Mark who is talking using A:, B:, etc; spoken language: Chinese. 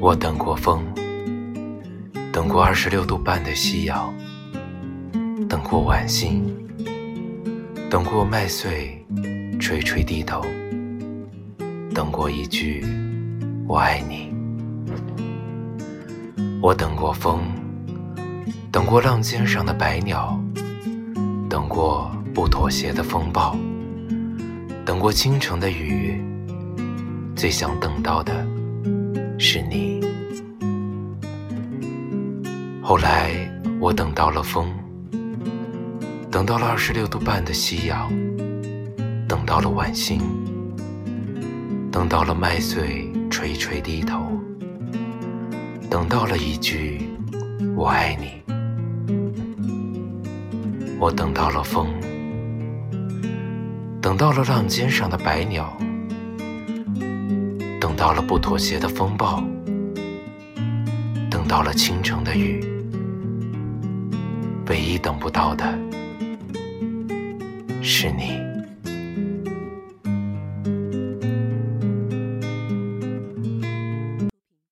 A: 我等过风，等过二十六度半的夕阳，等过晚星，等过麦穗垂垂低头，等过一句我爱你。我等过风，等过浪尖上的白鸟，等过不妥协的风暴，等过倾城的雨，最想等到的。是你。后来，我等到了风，等到了二十六度半的夕阳，等到了晚星，等到了麦穗垂垂低头，等到了一句“我爱你”。我等到了风，等到了浪尖上的白鸟。到了不妥协的风暴，等到了倾城的雨，唯一等不到的是你。